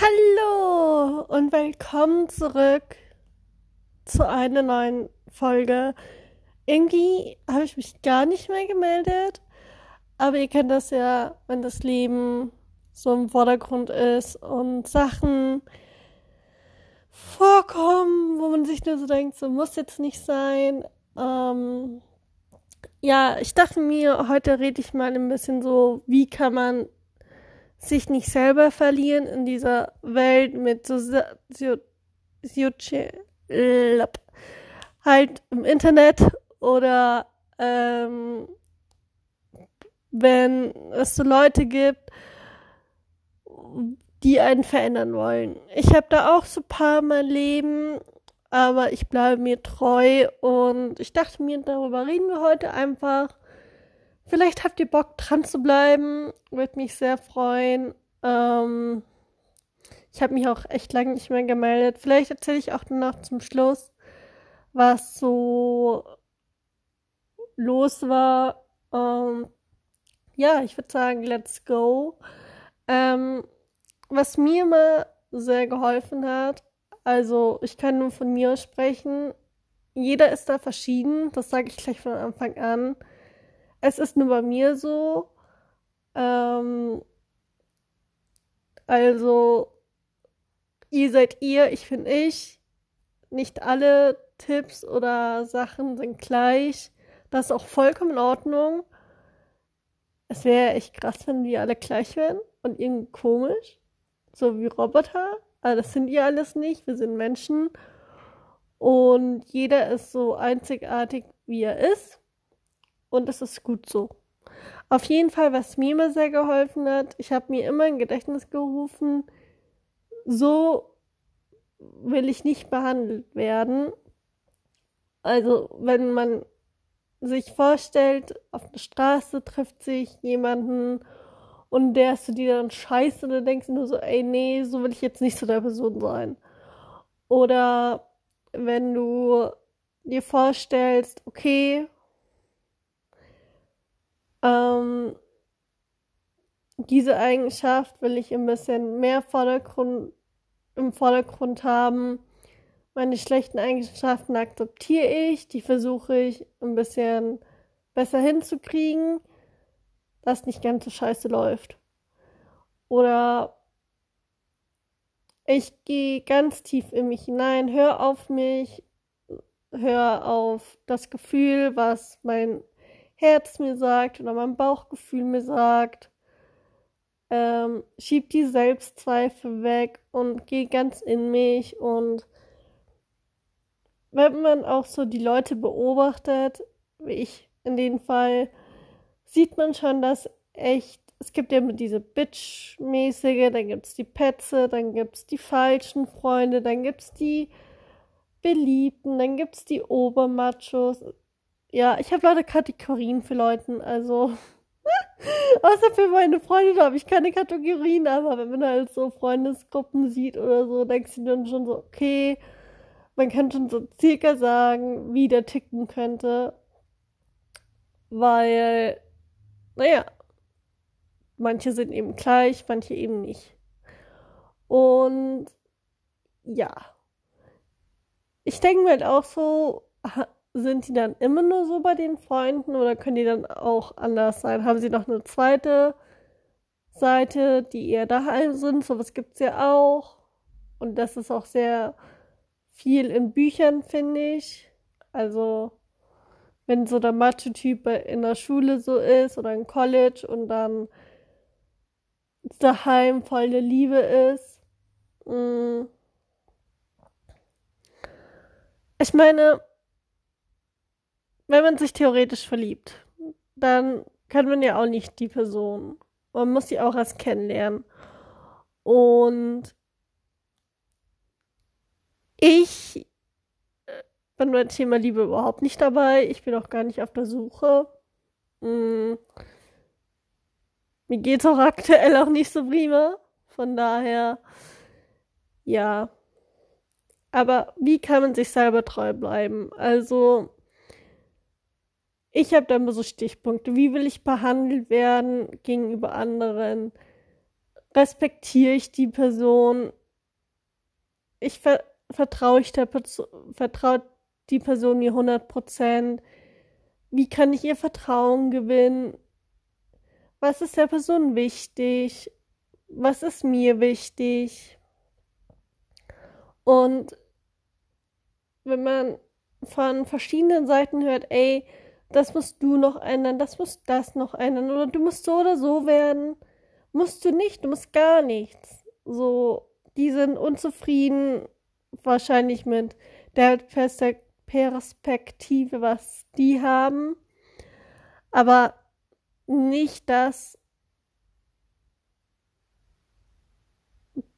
Hallo und willkommen zurück zu einer neuen Folge. Irgendwie habe ich mich gar nicht mehr gemeldet, aber ihr kennt das ja, wenn das Leben so im Vordergrund ist und Sachen vorkommen, wo man sich nur so denkt, so muss jetzt nicht sein. Ähm, ja, ich dachte mir, heute rede ich mal ein bisschen so, wie kann man sich nicht selber verlieren in dieser Welt mit so, so, so halt im Internet oder ähm, wenn es so Leute gibt, die einen verändern wollen. Ich habe da auch so ein paar mein Leben, aber ich bleibe mir treu und ich dachte mir, darüber reden wir heute einfach. Vielleicht habt ihr Bock dran zu bleiben, würde mich sehr freuen. Ähm, ich habe mich auch echt lange nicht mehr gemeldet. Vielleicht erzähle ich auch noch zum Schluss, was so los war. Ähm, ja, ich würde sagen, let's go. Ähm, was mir immer sehr geholfen hat, also ich kann nur von mir sprechen, jeder ist da verschieden, das sage ich gleich von Anfang an. Es ist nur bei mir so. Ähm, also, ihr seid ihr, ich bin ich. Nicht alle Tipps oder Sachen sind gleich. Das ist auch vollkommen in Ordnung. Es wäre echt krass, wenn wir alle gleich wären und irgendwie komisch. So wie Roboter. Aber das sind ihr alles nicht. Wir sind Menschen. Und jeder ist so einzigartig, wie er ist. Und es ist gut so. Auf jeden Fall, was mir immer sehr geholfen hat, ich habe mir immer ein Gedächtnis gerufen, so will ich nicht behandelt werden. Also, wenn man sich vorstellt, auf der Straße trifft sich jemanden und der ist zu dir dann scheiße, dann denkst du nur so, ey, nee, so will ich jetzt nicht zu der Person sein. Oder wenn du dir vorstellst, okay, ähm, diese Eigenschaft will ich ein bisschen mehr Vordergrund, im Vordergrund haben. Meine schlechten Eigenschaften akzeptiere ich, die versuche ich ein bisschen besser hinzukriegen, dass nicht ganz so scheiße läuft. Oder ich gehe ganz tief in mich hinein, hör auf mich, hör auf das Gefühl, was mein Herz mir sagt oder mein Bauchgefühl mir sagt. Ähm, schieb die Selbstzweifel weg und geh ganz in mich und wenn man auch so die Leute beobachtet, wie ich in dem Fall, sieht man schon, dass echt, es gibt ja diese Bitch-mäßige, dann gibt es die Petze, dann gibt es die falschen Freunde, dann gibt es die Beliebten, dann gibt es die Obermachos. Ja, ich habe leider Kategorien für Leuten, also. Außer für meine Freunde, da habe ich keine Kategorien, aber wenn man halt so Freundesgruppen sieht oder so, denkst du dann schon so, okay, man kann schon so circa sagen, wie der ticken könnte. Weil, naja, manche sind eben gleich, manche eben nicht. Und ja. Ich denke mir halt auch so, sind die dann immer nur so bei den Freunden oder können die dann auch anders sein? Haben sie noch eine zweite Seite, die eher daheim sind? Sowas gibt es ja auch. Und das ist auch sehr viel in Büchern, finde ich. Also, wenn so der Macho-Typ in der Schule so ist oder im College und dann daheim voll der Liebe ist. Mm. Ich meine, wenn man sich theoretisch verliebt, dann kann man ja auch nicht die Person. Man muss sie auch erst kennenlernen. Und ich äh, bin beim Thema Liebe überhaupt nicht dabei. Ich bin auch gar nicht auf der Suche. Hm. Mir geht's auch aktuell auch nicht so prima. Von daher, ja. Aber wie kann man sich selber treu bleiben? Also, ich habe da immer so Stichpunkte. Wie will ich behandelt werden gegenüber anderen? respektiere ich die Person, ich ver vertraue ich der Person, vertraut die Person mir 100 Prozent, wie kann ich ihr Vertrauen gewinnen, was ist der Person wichtig, was ist mir wichtig. Und wenn man von verschiedenen Seiten hört, ey, das musst du noch ändern, das muss das noch ändern oder du musst so oder so werden, musst du nicht, du musst gar nichts. So, die sind unzufrieden wahrscheinlich mit der Perspektive, was die haben, aber nicht, dass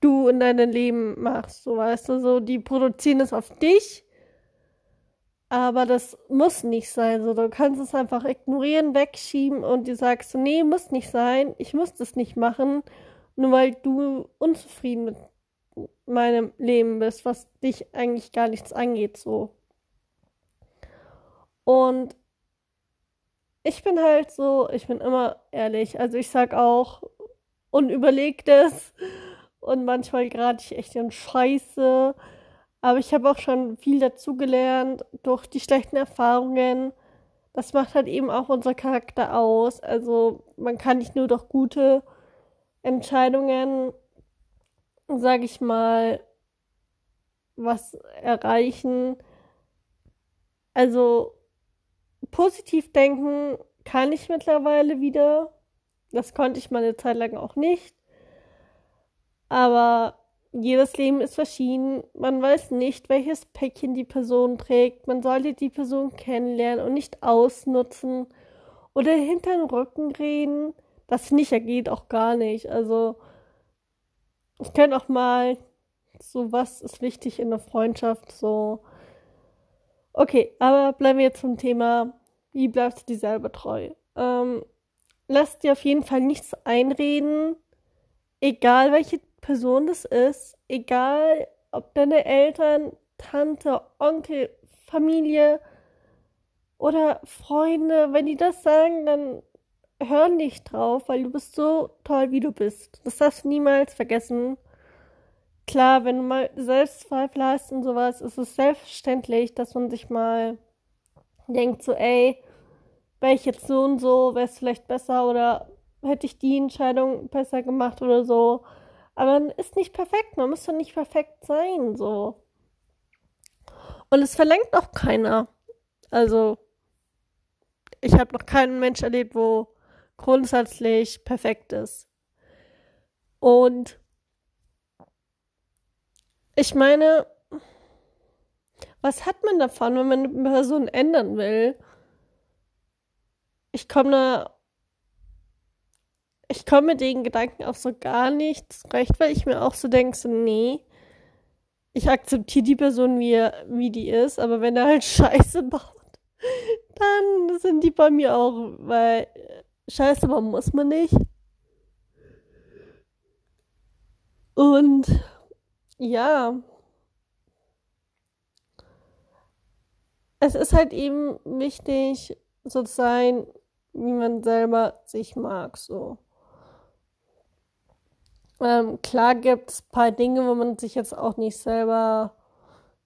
du in deinem Leben machst, so weißt du, so die produzieren es auf dich, aber das muss nicht sein, so du kannst es einfach ignorieren, wegschieben und du sagst, nee, muss nicht sein, ich muss das nicht machen, nur weil du unzufrieden mit meinem Leben bist, was dich eigentlich gar nichts angeht, so. Und ich bin halt so, ich bin immer ehrlich. Also ich sag auch unüberlegtes und manchmal gerate ich echt in Scheiße. Aber ich habe auch schon viel dazugelernt durch die schlechten Erfahrungen. Das macht halt eben auch unser Charakter aus. Also man kann nicht nur durch gute Entscheidungen, sag ich mal, was erreichen. Also positiv denken kann ich mittlerweile wieder. Das konnte ich mal eine Zeit lang auch nicht. Aber jedes Leben ist verschieden. Man weiß nicht, welches Päckchen die Person trägt. Man sollte die Person kennenlernen und nicht ausnutzen oder hinter den Rücken reden. Das nicht ergeht auch gar nicht. Also ich könnte auch mal so was ist wichtig in der Freundschaft so. Okay, aber bleiben wir jetzt zum Thema wie bleibst du dir selber treu? Ähm, lass dir auf jeden Fall nichts einreden, egal welche Person das ist, egal ob deine Eltern, Tante, Onkel, Familie oder Freunde, wenn die das sagen, dann hör nicht drauf, weil du bist so toll, wie du bist. Das darfst du niemals vergessen. Klar, wenn du mal Selbstzweifel hast und sowas, ist es selbstverständlich, dass man sich mal denkt so, ey, wäre ich jetzt so und so, wäre es vielleicht besser oder hätte ich die Entscheidung besser gemacht oder so. Aber man ist nicht perfekt, man muss doch nicht perfekt sein, so. Und es verlangt auch keiner. Also, ich habe noch keinen Mensch erlebt, wo grundsätzlich perfekt ist. Und ich meine, was hat man davon, wenn man eine Person ändern will? Ich komme da. Ich komme mit den Gedanken auch so gar nicht zurecht, weil ich mir auch so denke, so, nee, ich akzeptiere die Person, wie, wie die ist, aber wenn er halt Scheiße baut, dann sind die bei mir auch, weil Scheiße bauen muss man nicht. Und ja, es ist halt eben wichtig, so zu sein, wie man selber sich mag, so. Ähm, klar gibt es ein paar Dinge, wo man sich jetzt auch nicht selber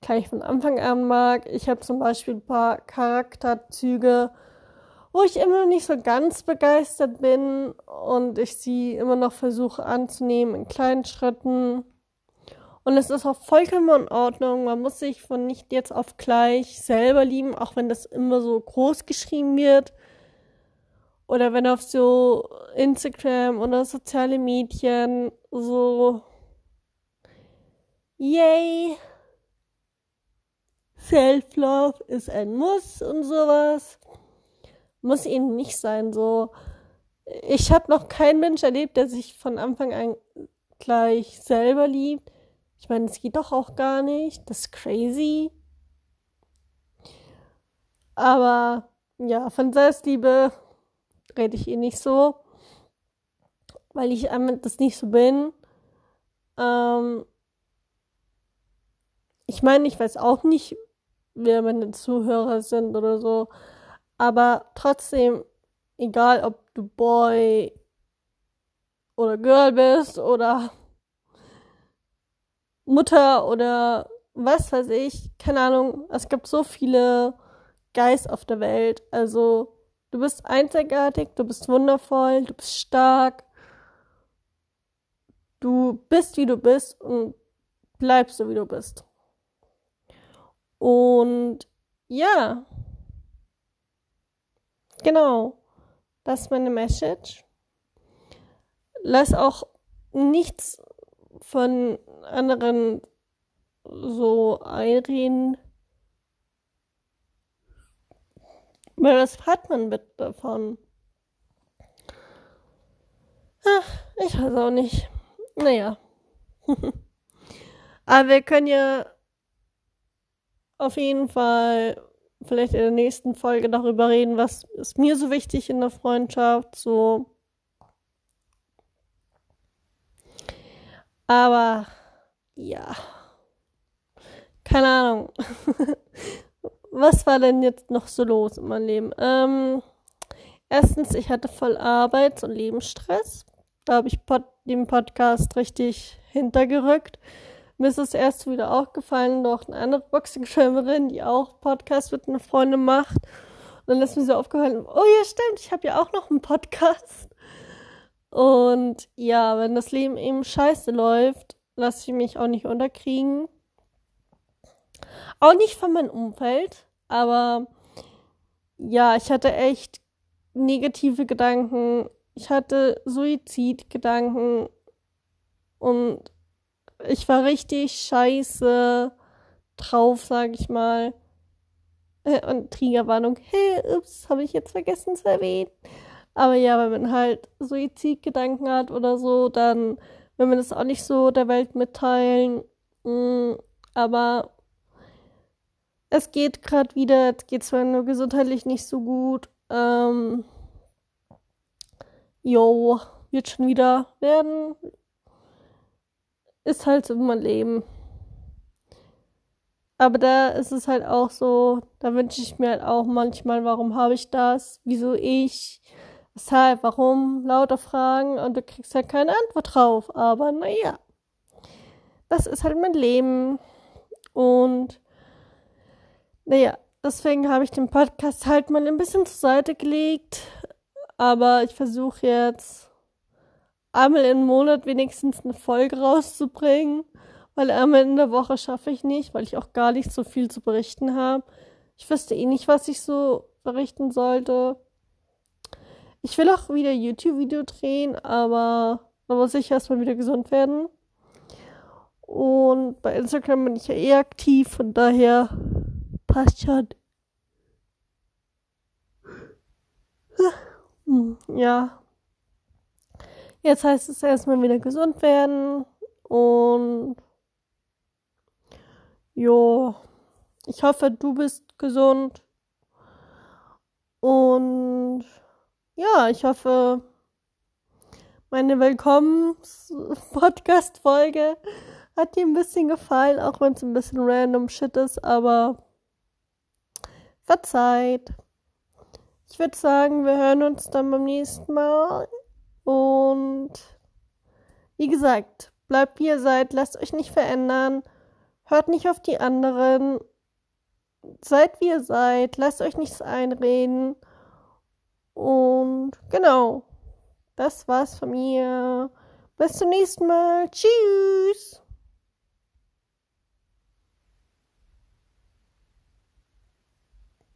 gleich von Anfang an mag. Ich habe zum Beispiel ein paar Charakterzüge, wo ich immer noch nicht so ganz begeistert bin und ich sie immer noch versuche anzunehmen in kleinen Schritten. Und es ist auch vollkommen in Ordnung. Man muss sich von nicht jetzt auf gleich selber lieben, auch wenn das immer so groß geschrieben wird. Oder wenn auf so Instagram oder soziale Medien so Yay! Self-Love ist ein Muss und sowas. Muss eben nicht sein. So, ich habe noch keinen Mensch erlebt, der sich von Anfang an gleich selber liebt. Ich meine, es geht doch auch gar nicht. Das ist crazy. Aber ja, von Selbstliebe rede ich eh nicht so, weil ich das nicht so bin. Ähm ich meine, ich weiß auch nicht, wer meine Zuhörer sind oder so, aber trotzdem, egal ob du Boy oder Girl bist oder Mutter oder was weiß ich, keine Ahnung. Es gibt so viele Guys auf der Welt. Also, du bist einzigartig, du bist wundervoll, du bist stark. Du bist, wie du bist und bleibst so, wie du bist. Und ja, genau, das ist meine Message. Lass auch nichts von anderen so einreden. Weil was hat man mit davon? Ach, ich weiß auch nicht. Naja. Aber wir können ja auf jeden Fall vielleicht in der nächsten Folge darüber reden, was ist mir so wichtig in der Freundschaft, so. Aber ja, keine Ahnung. was war denn jetzt noch so los in meinem Leben? Ähm, erstens, ich hatte voll Arbeits- und Lebensstress. Da habe ich pod den Podcast richtig hintergerückt. Mir ist es erst wieder aufgefallen, noch eine andere Boxing-Schwimmerin, die auch Podcast mit einer Freundin macht. Und dann ist mir so aufgefallen, oh ja, stimmt, ich habe ja auch noch einen Podcast. Und ja, wenn das Leben eben scheiße läuft, lasse ich mich auch nicht unterkriegen. Auch nicht von meinem Umfeld, aber ja, ich hatte echt negative Gedanken. Ich hatte Suizidgedanken und ich war richtig scheiße drauf, sag ich mal. Äh, und Triggerwarnung, hey, ups, habe ich jetzt vergessen zu erwähnen. Aber ja, wenn man halt Suizidgedanken hat oder so, dann will man das auch nicht so der Welt mitteilen. Mm, aber es geht gerade wieder, es geht zwar nur gesundheitlich nicht so gut. Ähm, jo, wird schon wieder werden. Ist halt so mein Leben. Aber da ist es halt auch so, da wünsche ich mir halt auch manchmal, warum habe ich das? Wieso ich? Weshalb? Warum? Lauter Fragen und du kriegst halt keine Antwort drauf. Aber naja, das ist halt mein Leben. Und naja, deswegen habe ich den Podcast halt mal ein bisschen zur Seite gelegt. Aber ich versuche jetzt einmal im Monat wenigstens eine Folge rauszubringen. Weil einmal in der Woche schaffe ich nicht, weil ich auch gar nicht so viel zu berichten habe. Ich wüsste eh nicht, was ich so berichten sollte. Ich will auch wieder YouTube-Video drehen, aber da muss ich erstmal wieder gesund werden. Und bei Instagram bin ich ja eh aktiv, von daher passt schon. Ja. Jetzt heißt es erstmal wieder gesund werden und jo, ich hoffe, du bist gesund und ja, ich hoffe, meine Willkommens-Podcast-Folge hat dir ein bisschen gefallen, auch wenn es ein bisschen random shit ist, aber verzeiht. Ich würde sagen, wir hören uns dann beim nächsten Mal. Und wie gesagt, bleibt wie ihr seid, lasst euch nicht verändern, hört nicht auf die anderen, seid wie ihr seid, lasst euch nichts einreden. Und genau, das war's von mir. Bis zum nächsten Mal. Tschüss.